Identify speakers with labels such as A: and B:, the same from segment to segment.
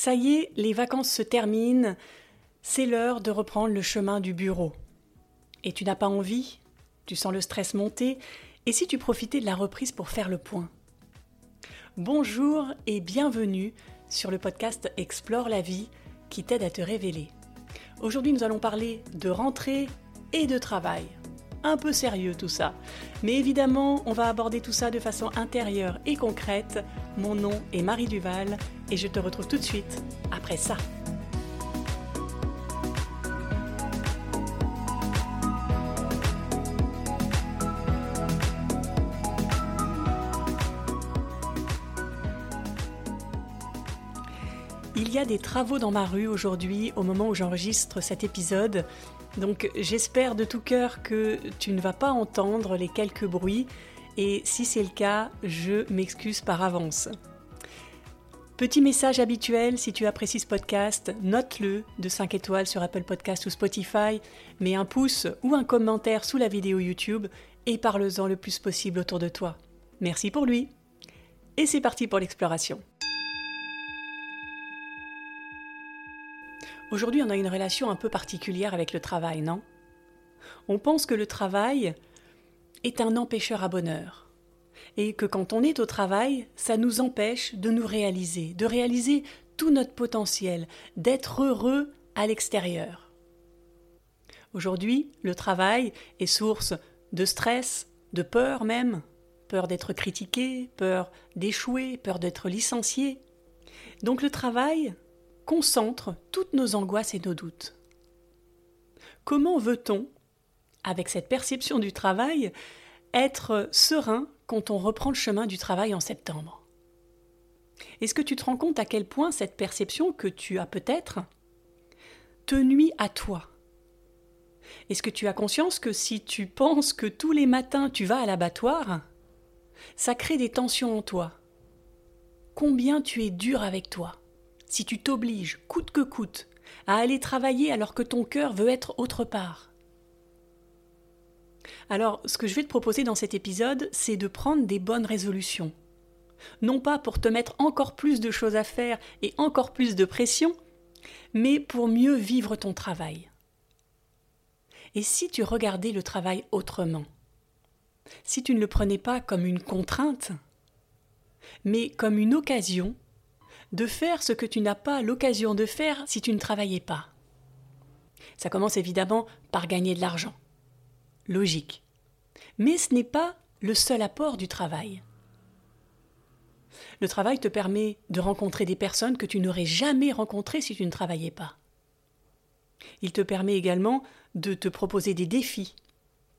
A: Ça y est, les vacances se terminent, c'est l'heure de reprendre le chemin du bureau. Et tu n'as pas envie? Tu sens le stress monter Et si tu profitais de la reprise pour faire le point? Bonjour et bienvenue sur le podcast Explore la vie qui t'aide à te révéler. Aujourd'hui, nous allons parler de rentrée et de travail. Un peu sérieux tout ça. Mais évidemment, on va aborder tout ça de façon intérieure et concrète. Mon nom est Marie Duval et je te retrouve tout de suite après ça. Il y a des travaux dans ma rue aujourd'hui au moment où j'enregistre cet épisode. Donc j'espère de tout cœur que tu ne vas pas entendre les quelques bruits et si c'est le cas, je m'excuse par avance. Petit message habituel, si tu apprécies ce podcast, note-le de 5 étoiles sur Apple Podcast ou Spotify, mets un pouce ou un commentaire sous la vidéo YouTube et parle-en le plus possible autour de toi. Merci pour lui. Et c'est parti pour l'exploration. Aujourd'hui, on a une relation un peu particulière avec le travail, non? On pense que le travail est un empêcheur à bonheur et que quand on est au travail, ça nous empêche de nous réaliser, de réaliser tout notre potentiel, d'être heureux à l'extérieur. Aujourd'hui, le travail est source de stress, de peur même, peur d'être critiqué, peur d'échouer, peur d'être licencié. Donc le travail concentre toutes nos angoisses et nos doutes. Comment veut-on, avec cette perception du travail, être serein quand on reprend le chemin du travail en septembre. Est-ce que tu te rends compte à quel point cette perception que tu as peut-être te nuit à toi? Est-ce que tu as conscience que si tu penses que tous les matins tu vas à l'abattoir, ça crée des tensions en toi? Combien tu es dur avec toi? Si tu t'obliges, coûte que coûte, à aller travailler alors que ton cœur veut être autre part alors, ce que je vais te proposer dans cet épisode, c'est de prendre des bonnes résolutions. Non pas pour te mettre encore plus de choses à faire et encore plus de pression, mais pour mieux vivre ton travail. Et si tu regardais le travail autrement Si tu ne le prenais pas comme une contrainte, mais comme une occasion de faire ce que tu n'as pas l'occasion de faire si tu ne travaillais pas. Ça commence évidemment par gagner de l'argent logique. Mais ce n'est pas le seul apport du travail. Le travail te permet de rencontrer des personnes que tu n'aurais jamais rencontrées si tu ne travaillais pas. Il te permet également de te proposer des défis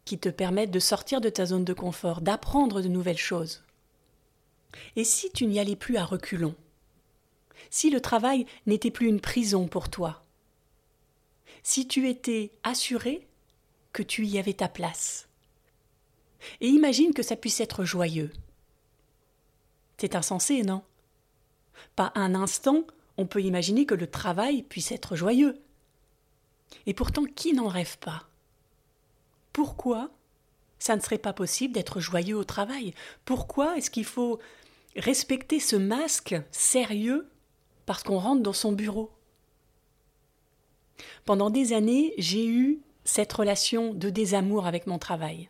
A: qui te permettent de sortir de ta zone de confort, d'apprendre de nouvelles choses. Et si tu n'y allais plus à reculons Si le travail n'était plus une prison pour toi Si tu étais assuré que tu y avais ta place. Et imagine que ça puisse être joyeux. C'est insensé, non? Pas un instant, on peut imaginer que le travail puisse être joyeux. Et pourtant, qui n'en rêve pas? Pourquoi ça ne serait pas possible d'être joyeux au travail? Pourquoi est-ce qu'il faut respecter ce masque sérieux parce qu'on rentre dans son bureau? Pendant des années, j'ai eu cette relation de désamour avec mon travail.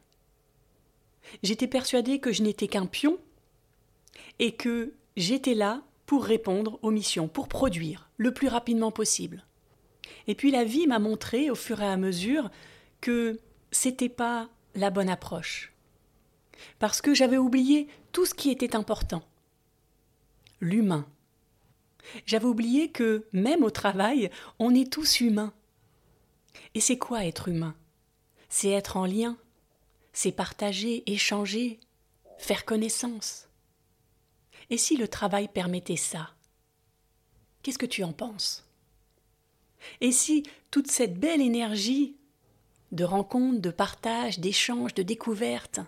A: J'étais persuadée que je n'étais qu'un pion et que j'étais là pour répondre aux missions, pour produire le plus rapidement possible. Et puis la vie m'a montré au fur et à mesure que c'était pas la bonne approche. Parce que j'avais oublié tout ce qui était important. L'humain. J'avais oublié que, même au travail, on est tous humains. Et c'est quoi être humain? C'est être en lien, c'est partager, échanger, faire connaissance. Et si le travail permettait ça Qu'est-ce que tu en penses? Et si toute cette belle énergie de rencontre, de partage, d'échange, de découverte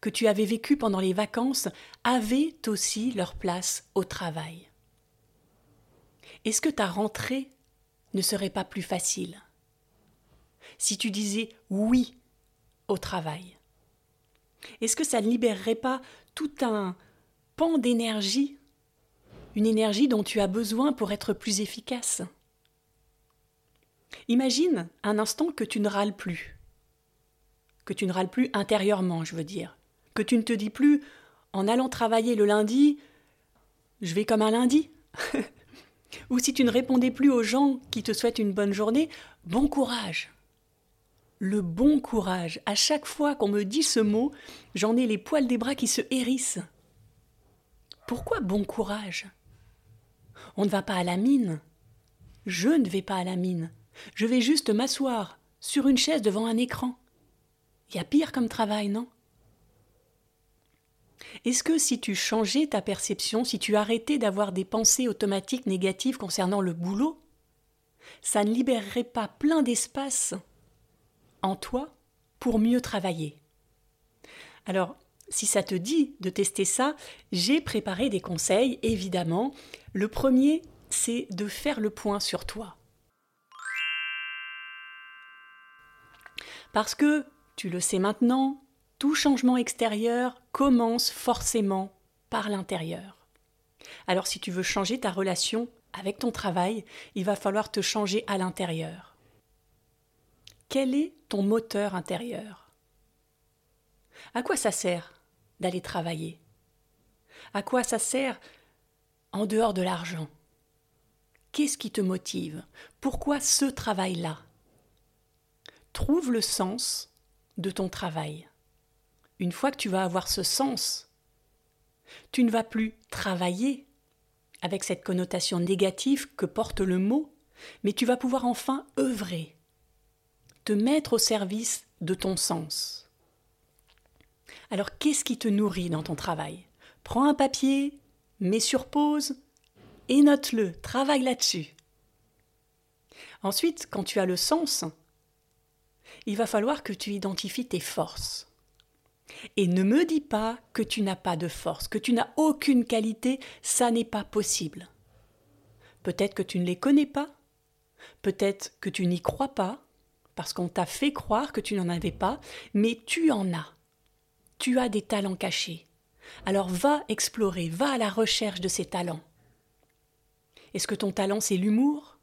A: que tu avais vécue pendant les vacances avait aussi leur place au travail? Est-ce que ta rentrée ne serait pas plus facile si tu disais oui au travail Est-ce que ça ne libérerait pas tout un pan d'énergie une énergie dont tu as besoin pour être plus efficace? Imagine un instant que tu ne râles plus, que tu ne râles plus intérieurement, je veux dire, que tu ne te dis plus, en allant travailler le lundi, je vais comme un lundi. Ou si tu ne répondais plus aux gens qui te souhaitent une bonne journée, bon courage. Le bon courage. À chaque fois qu'on me dit ce mot, j'en ai les poils des bras qui se hérissent. Pourquoi bon courage? On ne va pas à la mine. Je ne vais pas à la mine. Je vais juste m'asseoir sur une chaise devant un écran. Il y a pire comme travail, non? Est-ce que si tu changeais ta perception, si tu arrêtais d'avoir des pensées automatiques négatives concernant le boulot, ça ne libérerait pas plein d'espace en toi pour mieux travailler? Alors, si ça te dit de tester ça, j'ai préparé des conseils, évidemment. Le premier, c'est de faire le point sur toi. Parce que, tu le sais maintenant, tout changement extérieur commence forcément par l'intérieur. Alors si tu veux changer ta relation avec ton travail, il va falloir te changer à l'intérieur. Quel est ton moteur intérieur? À quoi ça sert d'aller travailler? À quoi ça sert en dehors de l'argent? Qu'est-ce qui te motive? Pourquoi ce travail-là? Trouve le sens de ton travail. Une fois que tu vas avoir ce sens, tu ne vas plus travailler avec cette connotation négative que porte le mot, mais tu vas pouvoir enfin œuvrer, te mettre au service de ton sens. Alors qu'est-ce qui te nourrit dans ton travail? Prends un papier, mets sur pause et note-le, travaille là-dessus. Ensuite, quand tu as le sens, il va falloir que tu identifies tes forces. Et ne me dis pas que tu n'as pas de force, que tu n'as aucune qualité, ça n'est pas possible. Peut-être que tu ne les connais pas, peut-être que tu n'y crois pas, parce qu'on t'a fait croire que tu n'en avais pas, mais tu en as. Tu as des talents cachés. Alors va explorer, va à la recherche de ces talents. Est-ce que ton talent c'est l'humour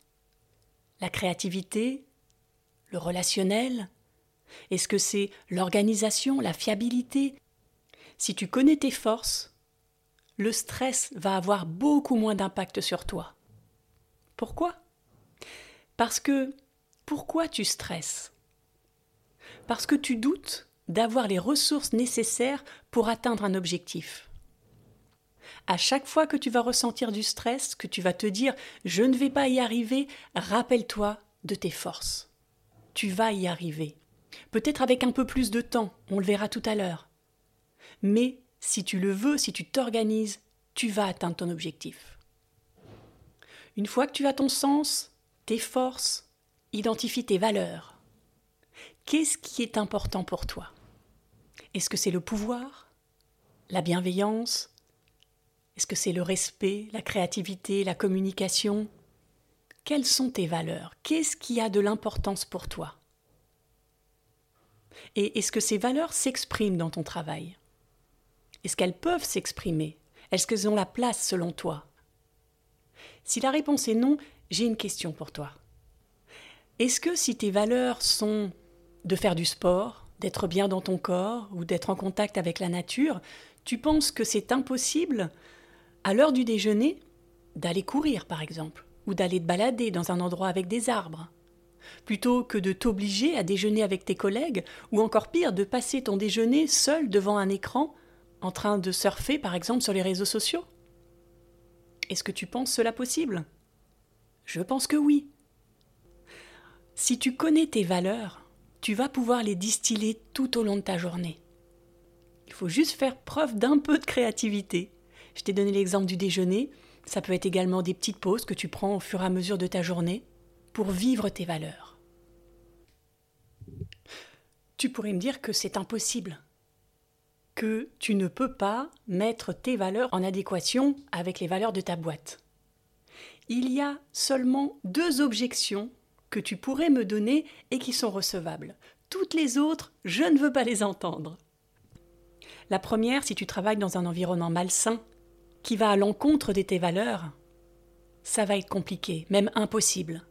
A: La créativité le relationnel Est-ce que c'est l'organisation, la fiabilité? Si tu connais tes forces, le stress va avoir beaucoup moins d'impact sur toi. Pourquoi? Parce que pourquoi tu stresses? Parce que tu doutes d'avoir les ressources nécessaires pour atteindre un objectif. À chaque fois que tu vas ressentir du stress, que tu vas te dire je ne vais pas y arriver, rappelle-toi de tes forces tu vas y arriver. Peut-être avec un peu plus de temps, on le verra tout à l'heure. Mais si tu le veux, si tu t'organises, tu vas atteindre ton objectif. Une fois que tu as ton sens, tes forces, identifie tes valeurs. Qu'est-ce qui est important pour toi? Est-ce que c'est le pouvoir La bienveillance? Est-ce que c'est le respect, la créativité, la communication? Quelles sont tes valeurs? Qu'est-ce qui a de l'importance pour toi? Et est-ce que ces valeurs s'expriment dans ton travail? Est-ce qu'elles peuvent s'exprimer? Est-ce qu'elles ont la place selon toi? Si la réponse est non, j'ai une question pour toi. Est-ce que si tes valeurs sont de faire du sport, d'être bien dans ton corps ou d'être en contact avec la nature, tu penses que c'est impossible, à l'heure du déjeuner, d'aller courir par exemple ou d'aller te balader dans un endroit avec des arbres? Plutôt que de t'obliger à déjeuner avec tes collègues, ou encore pire, de passer ton déjeuner seul devant un écran, en train de surfer par exemple sur les réseaux sociaux. Est-ce que tu penses cela possible? Je pense que oui. Si tu connais tes valeurs, tu vas pouvoir les distiller tout au long de ta journée. Il faut juste faire preuve d'un peu de créativité. Je t'ai donné l'exemple du déjeuner, ça peut être également des petites pauses que tu prends au fur et à mesure de ta journée pour vivre tes valeurs. Tu pourrais me dire que c'est impossible, que tu ne peux pas mettre tes valeurs en adéquation avec les valeurs de ta boîte. Il y a seulement deux objections que tu pourrais me donner et qui sont recevables. Toutes les autres, je ne veux pas les entendre. La première, si tu travailles dans un environnement malsain, qui va à l'encontre de tes valeurs, ça va être compliqué, même impossible.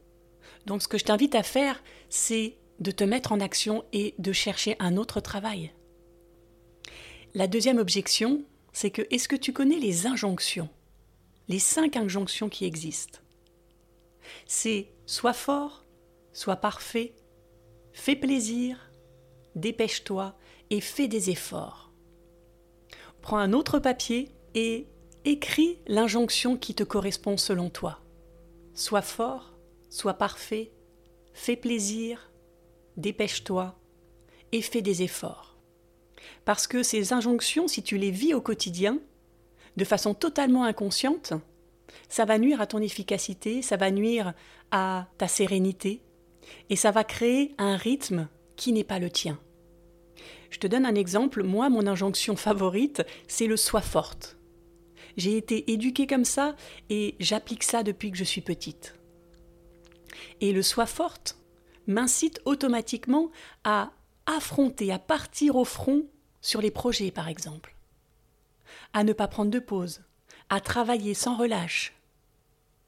A: Donc ce que je t'invite à faire, c'est de te mettre en action et de chercher un autre travail. La deuxième objection, c'est que est-ce que tu connais les injonctions? Les cinq injonctions qui existent? C'est sois fort, sois parfait, fais plaisir, dépêche-toi et fais des efforts. Prends un autre papier et écris l'injonction qui te correspond selon toi. Sois fort, sois parfait, fais plaisir, dépêche-toi et fais des efforts. Parce que ces injonctions, si tu les vis au quotidien, de façon totalement inconsciente, ça va nuire à ton efficacité, ça va nuire à ta sérénité, et ça va créer un rythme qui n'est pas le tien. Je te donne un exemple, moi mon injonction favorite, c'est le sois forte. J'ai été éduquée comme ça et j'applique ça depuis que je suis petite. Et le sois forte m'incite automatiquement à affronter, à partir au front sur les projets par exemple, à ne pas prendre de pause, à travailler sans relâche,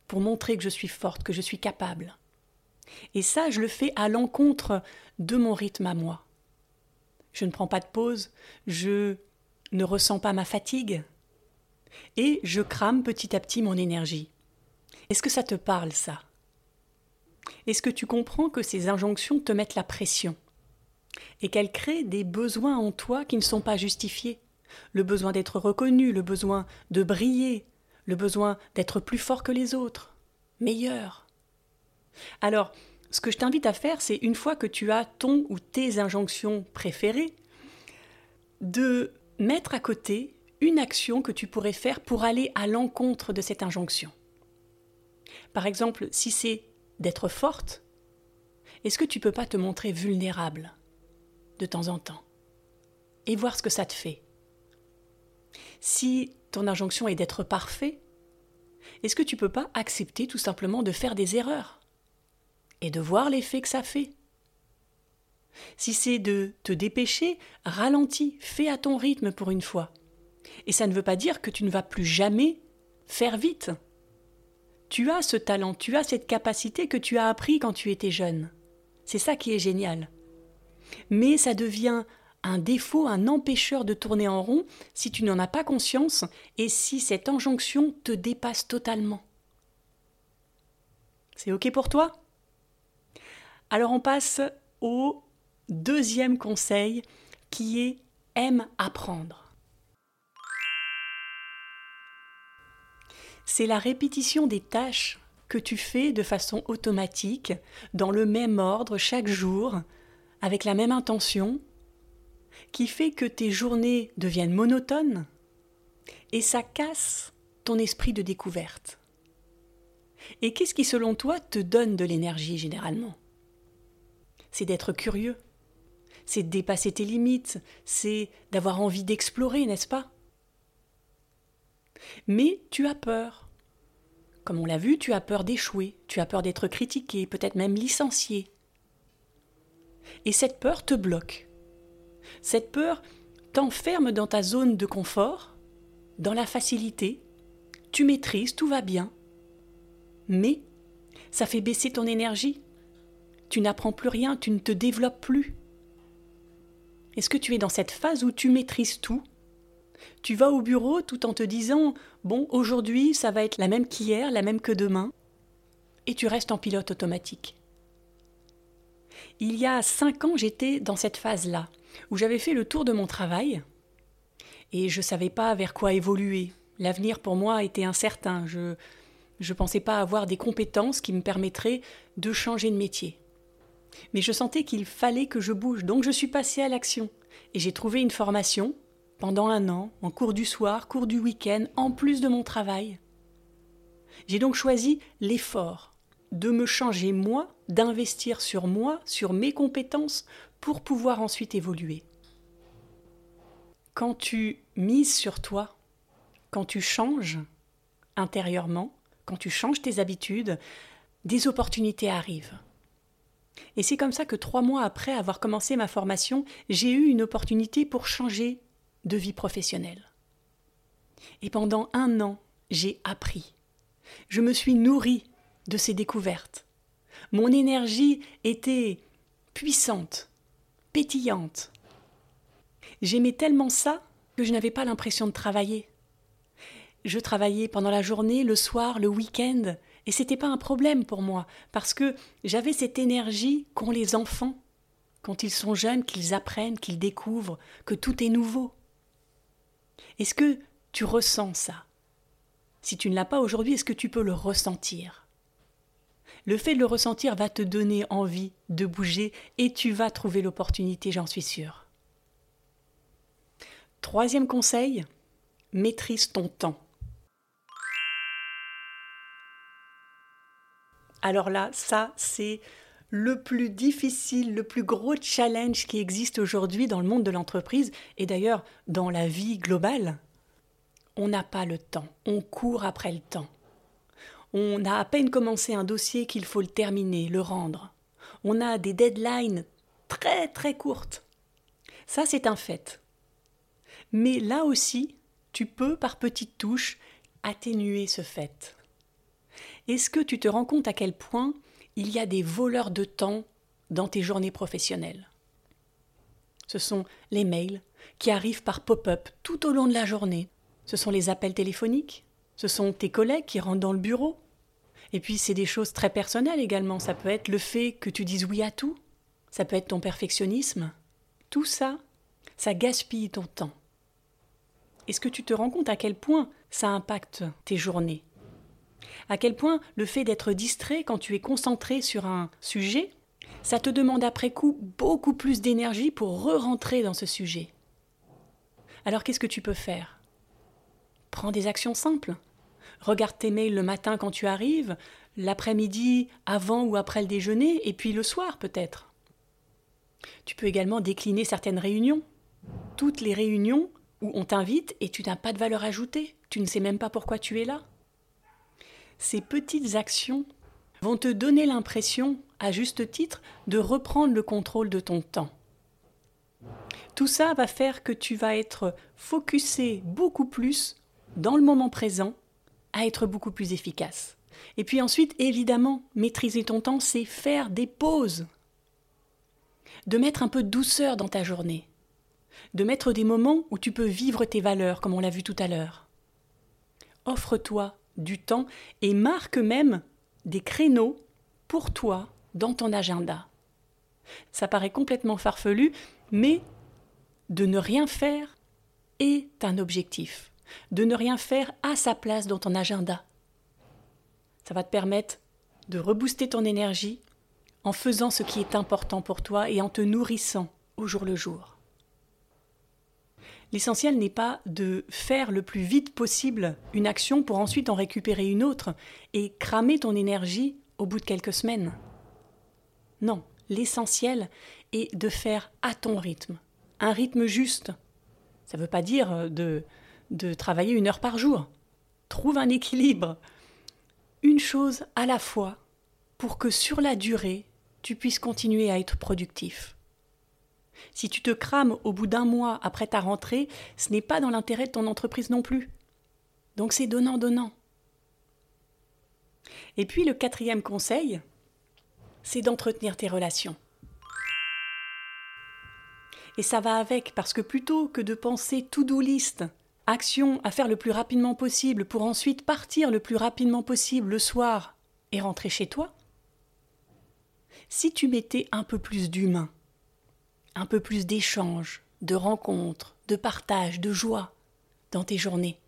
A: pour montrer que je suis forte, que je suis capable. Et ça, je le fais à l'encontre de mon rythme à moi. Je ne prends pas de pause, je ne ressens pas ma fatigue, et je crame petit à petit mon énergie. Est-ce que ça te parle, ça? Est-ce que tu comprends que ces injonctions te mettent la pression et qu'elles créent des besoins en toi qui ne sont pas justifiés? Le besoin d'être reconnu, le besoin de briller, le besoin d'être plus fort que les autres, meilleur. Alors, ce que je t'invite à faire, c'est une fois que tu as ton ou tes injonctions préférées, de mettre à côté une action que tu pourrais faire pour aller à l'encontre de cette injonction. Par exemple, si c'est d'être forte, est-ce que tu peux pas te montrer vulnérable de temps en temps et voir ce que ça te fait? Si ton injonction est d'être parfait, est-ce que tu peux pas accepter tout simplement de faire des erreurs et de voir l'effet que ça fait? Si c'est de te dépêcher, ralentis, fais à ton rythme pour une fois. Et ça ne veut pas dire que tu ne vas plus jamais faire vite. Tu as ce talent, tu as cette capacité que tu as appris quand tu étais jeune. C'est ça qui est génial. Mais ça devient un défaut, un empêcheur de tourner en rond si tu n'en as pas conscience et si cette injonction te dépasse totalement. C'est OK pour toi? Alors on passe au deuxième conseil qui est aime apprendre. C'est la répétition des tâches que tu fais de façon automatique, dans le même ordre, chaque jour, avec la même intention, qui fait que tes journées deviennent monotones, et ça casse ton esprit de découverte. Et qu'est-ce qui, selon toi, te donne de l'énergie généralement? C'est d'être curieux, c'est de dépasser tes limites, c'est d'avoir envie d'explorer, n'est-ce pas? Mais tu as peur. Comme on l'a vu, tu as peur d'échouer, tu as peur d'être critiqué, peut-être même licencié. Et cette peur te bloque. Cette peur t'enferme dans ta zone de confort, dans la facilité, tu maîtrises, tout va bien. Mais ça fait baisser ton énergie. Tu n'apprends plus rien, tu ne te développes plus. Est-ce que tu es dans cette phase où tu maîtrises tout tu vas au bureau tout en te disant Bon, aujourd'hui, ça va être la même qu'hier, la même que demain, et tu restes en pilote automatique. Il y a cinq ans, j'étais dans cette phase-là, où j'avais fait le tour de mon travail, et je ne savais pas vers quoi évoluer. L'avenir pour moi était incertain. Je ne pensais pas avoir des compétences qui me permettraient de changer de métier. Mais je sentais qu'il fallait que je bouge, donc je suis passée à l'action. Et j'ai trouvé une formation pendant un an, en cours du soir, cours du week-end, en plus de mon travail. J'ai donc choisi l'effort, de me changer moi, d'investir sur moi, sur mes compétences, pour pouvoir ensuite évoluer. Quand tu mises sur toi, quand tu changes intérieurement, quand tu changes tes habitudes, des opportunités arrivent. Et c'est comme ça que trois mois après avoir commencé ma formation, j'ai eu une opportunité pour changer de vie professionnelle. Et pendant un an, j'ai appris. Je me suis nourrie de ces découvertes. Mon énergie était puissante, pétillante. J'aimais tellement ça que je n'avais pas l'impression de travailler. Je travaillais pendant la journée, le soir, le week-end, et c'était pas un problème pour moi, parce que j'avais cette énergie qu'ont les enfants quand ils sont jeunes, qu'ils apprennent, qu'ils découvrent que tout est nouveau. Est-ce que tu ressens ça? Si tu ne l'as pas aujourd'hui, est-ce que tu peux le ressentir? Le fait de le ressentir va te donner envie de bouger et tu vas trouver l'opportunité, j'en suis sûre. Troisième conseil, maîtrise ton temps. Alors là, ça, c'est le plus difficile, le plus gros challenge qui existe aujourd'hui dans le monde de l'entreprise et d'ailleurs dans la vie globale. On n'a pas le temps, on court après le temps. On a à peine commencé un dossier qu'il faut le terminer, le rendre. On a des deadlines très très courtes. Ça, c'est un fait. Mais là aussi, tu peux, par petites touches, atténuer ce fait. Est-ce que tu te rends compte à quel point il y a des voleurs de temps dans tes journées professionnelles Ce sont les mails qui arrivent par pop-up tout au long de la journée. Ce sont les appels téléphoniques. Ce sont tes collègues qui rentrent dans le bureau. Et puis c'est des choses très personnelles également. Ça peut être le fait que tu dises oui à tout. Ça peut être ton perfectionnisme. Tout ça, ça gaspille ton temps. Est-ce que tu te rends compte à quel point ça impacte tes journées? À quel point le fait d'être distrait quand tu es concentré sur un sujet, ça te demande après coup beaucoup plus d'énergie pour re-rentrer dans ce sujet. Alors qu'est-ce que tu peux faire? Prends des actions simples. Regarde tes mails le matin quand tu arrives, l'après-midi, avant ou après le déjeuner, et puis le soir peut-être. Tu peux également décliner certaines réunions. Toutes les réunions où on t'invite et tu n'as pas de valeur ajoutée, tu ne sais même pas pourquoi tu es là. Ces petites actions vont te donner l'impression, à juste titre, de reprendre le contrôle de ton temps. Tout ça va faire que tu vas être focusé beaucoup plus dans le moment présent, à être beaucoup plus efficace. Et puis ensuite, évidemment, maîtriser ton temps, c'est faire des pauses. De mettre un peu de douceur dans ta journée de mettre des moments où tu peux vivre tes valeurs, comme on l'a vu tout à l'heure. Offre-toi du temps et marque même des créneaux pour toi dans ton agenda. Ça paraît complètement farfelu, mais de ne rien faire est un objectif. De ne rien faire à sa place dans ton agenda. Ça va te permettre de rebooster ton énergie en faisant ce qui est important pour toi et en te nourrissant au jour le jour. L'essentiel n'est pas de faire le plus vite possible une action pour ensuite en récupérer une autre et cramer ton énergie au bout de quelques semaines. Non, l'essentiel est de faire à ton rythme, un rythme juste. Ça ne veut pas dire de, de travailler une heure par jour. Trouve un équilibre. Une chose à la fois pour que sur la durée, tu puisses continuer à être productif. Si tu te crames au bout d'un mois après ta rentrée, ce n'est pas dans l'intérêt de ton entreprise non plus. Donc c'est donnant-donnant. Et puis le quatrième conseil, c'est d'entretenir tes relations. Et ça va avec, parce que plutôt que de penser to-do list, action à faire le plus rapidement possible pour ensuite partir le plus rapidement possible le soir et rentrer chez toi, si tu mettais un peu plus d'humain, un peu plus d'échanges, de rencontres, de partage, de joie dans tes journées.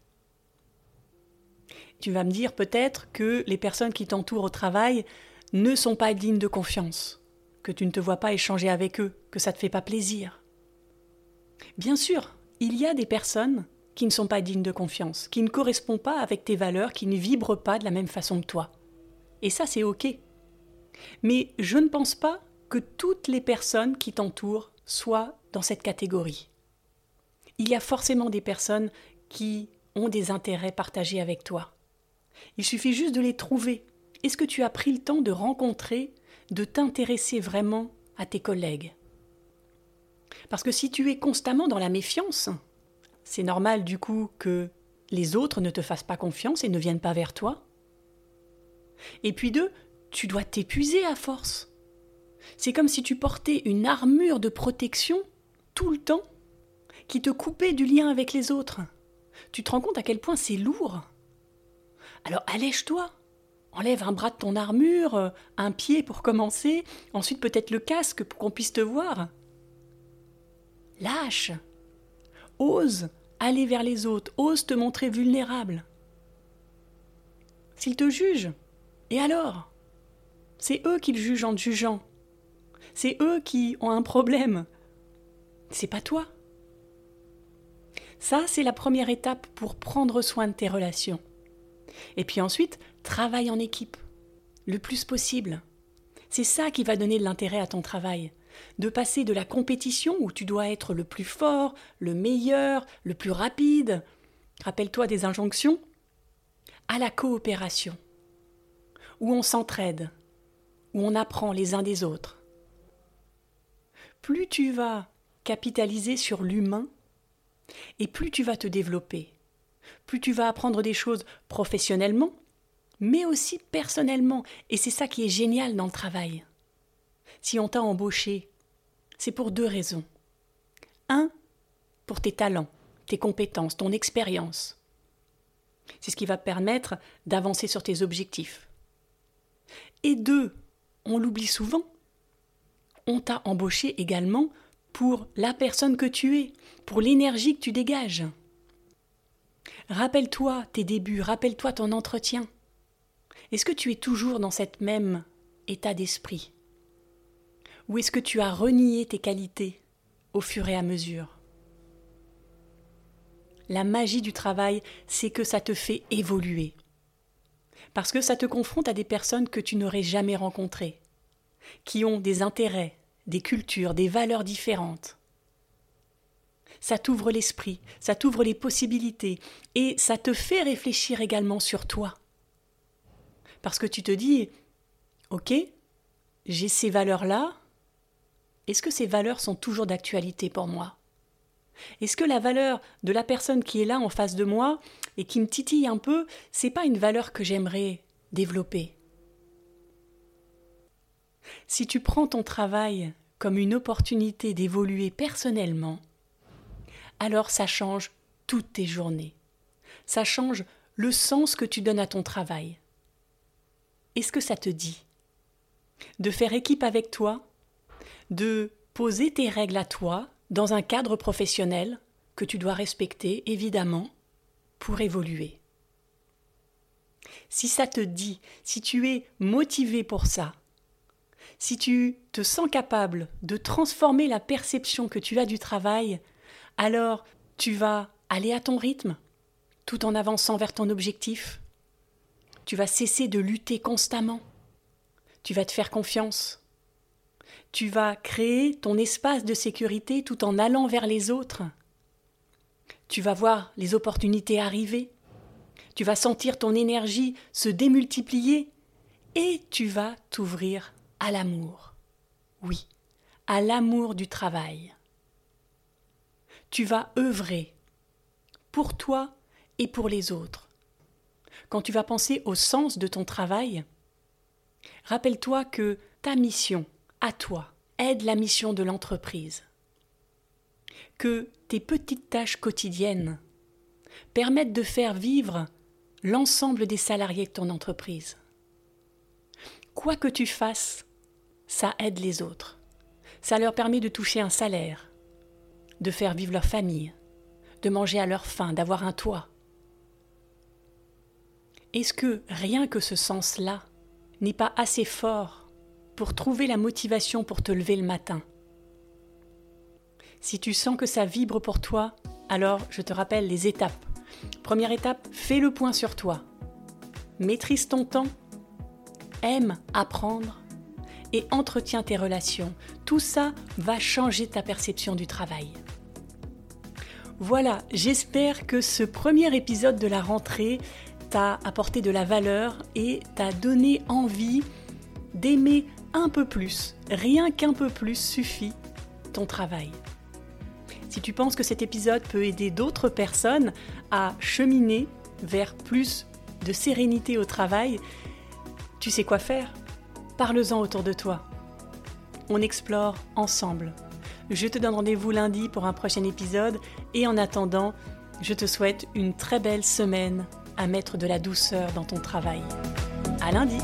A: Tu vas me dire peut-être que les personnes qui t'entourent au travail ne sont pas dignes de confiance, que tu ne te vois pas échanger avec eux, que ça ne te fait pas plaisir. Bien sûr, il y a des personnes qui ne sont pas dignes de confiance, qui ne correspondent pas avec tes valeurs, qui ne vibrent pas de la même façon que toi. Et ça, c'est OK. Mais je ne pense pas que toutes les personnes qui t'entourent soit dans cette catégorie. Il y a forcément des personnes qui ont des intérêts partagés avec toi. Il suffit juste de les trouver. Est-ce que tu as pris le temps de rencontrer, de t'intéresser vraiment à tes collègues? Parce que si tu es constamment dans la méfiance, c'est normal du coup que les autres ne te fassent pas confiance et ne viennent pas vers toi. Et puis deux, tu dois t'épuiser à force. C'est comme si tu portais une armure de protection tout le temps qui te coupait du lien avec les autres. Tu te rends compte à quel point c'est lourd Alors allège-toi. Enlève un bras de ton armure, un pied pour commencer, ensuite peut-être le casque pour qu'on puisse te voir. Lâche. Ose aller vers les autres, ose te montrer vulnérable. S'ils te jugent, et alors? C'est eux qui le jugent en te jugeant. C'est eux qui ont un problème. C'est pas toi. Ça, c'est la première étape pour prendre soin de tes relations. Et puis ensuite, travaille en équipe, le plus possible. C'est ça qui va donner de l'intérêt à ton travail de passer de la compétition où tu dois être le plus fort, le meilleur, le plus rapide, rappelle-toi des injonctions, à la coopération, où on s'entraide, où on apprend les uns des autres. Plus tu vas capitaliser sur l'humain, et plus tu vas te développer, plus tu vas apprendre des choses professionnellement, mais aussi personnellement, et c'est ça qui est génial dans le travail si on t'a embauché, c'est pour deux raisons. Un, pour tes talents, tes compétences, ton expérience. C'est ce qui va permettre d'avancer sur tes objectifs. Et deux, on l'oublie souvent, on t'a embauché également pour la personne que tu es, pour l'énergie que tu dégages. Rappelle-toi tes débuts, rappelle-toi ton entretien. Est-ce que tu es toujours dans cet même état d'esprit? Ou est-ce que tu as renié tes qualités au fur et à mesure? La magie du travail, c'est que ça te fait évoluer. Parce que ça te confronte à des personnes que tu n'aurais jamais rencontrées, qui ont des intérêts, des cultures, des valeurs différentes. Ça t'ouvre l'esprit, ça t'ouvre les possibilités, et ça te fait réfléchir également sur toi. Parce que tu te dis, ok, j'ai ces valeurs-là, est-ce que ces valeurs sont toujours d'actualité pour moi? Est-ce que la valeur de la personne qui est là en face de moi et qui me titille un peu, c'est pas une valeur que j'aimerais développer? Si tu prends ton travail comme une opportunité d'évoluer personnellement, alors ça change toutes tes journées. Ça change le sens que tu donnes à ton travail. Est-ce que ça te dit de faire équipe avec toi de poser tes règles à toi dans un cadre professionnel que tu dois respecter, évidemment, pour évoluer? Si ça te dit, si tu es motivé pour ça, si tu te sens capable de transformer la perception que tu as du travail, alors tu vas aller à ton rythme, tout en avançant vers ton objectif. Tu vas cesser de lutter constamment. Tu vas te faire confiance tu vas créer ton espace de sécurité tout en allant vers les autres. Tu vas voir les opportunités arriver. Tu vas sentir ton énergie se démultiplier et tu vas t'ouvrir à l'amour. Oui, à l'amour du travail. Tu vas œuvrer pour toi et pour les autres. Quand tu vas penser au sens de ton travail, rappelle-toi que ta mission, à toi, aide la mission de l'entreprise. Que tes petites tâches quotidiennes permettent de faire vivre l'ensemble des salariés de ton entreprise. Quoi que tu fasses, ça aide les autres. Ça leur permet de toucher un salaire, de faire vivre leur famille, de manger à leur faim, d'avoir un toit. Est-ce que rien que ce sens-là n'est pas assez fort pour trouver la motivation pour te lever le matin? Si tu sens que ça vibre pour toi, alors je te rappelle les étapes. Première étape, fais le point sur toi. Maîtrise ton temps, aime apprendre et entretiens tes relations. Tout ça va changer ta perception du travail. Voilà, j'espère que ce premier épisode de la rentrée t'a apporté de la valeur et t'a donné envie d'aimer un peu plus, rien qu'un peu plus suffit ton travail. Si tu penses que cet épisode peut aider d'autres personnes à cheminer vers plus de sérénité au travail, tu sais quoi faire Parle-en autour de toi. On explore ensemble. Je te donne rendez-vous lundi pour un prochain épisode et en attendant, je te souhaite une très belle semaine à mettre de la douceur dans ton travail. À lundi!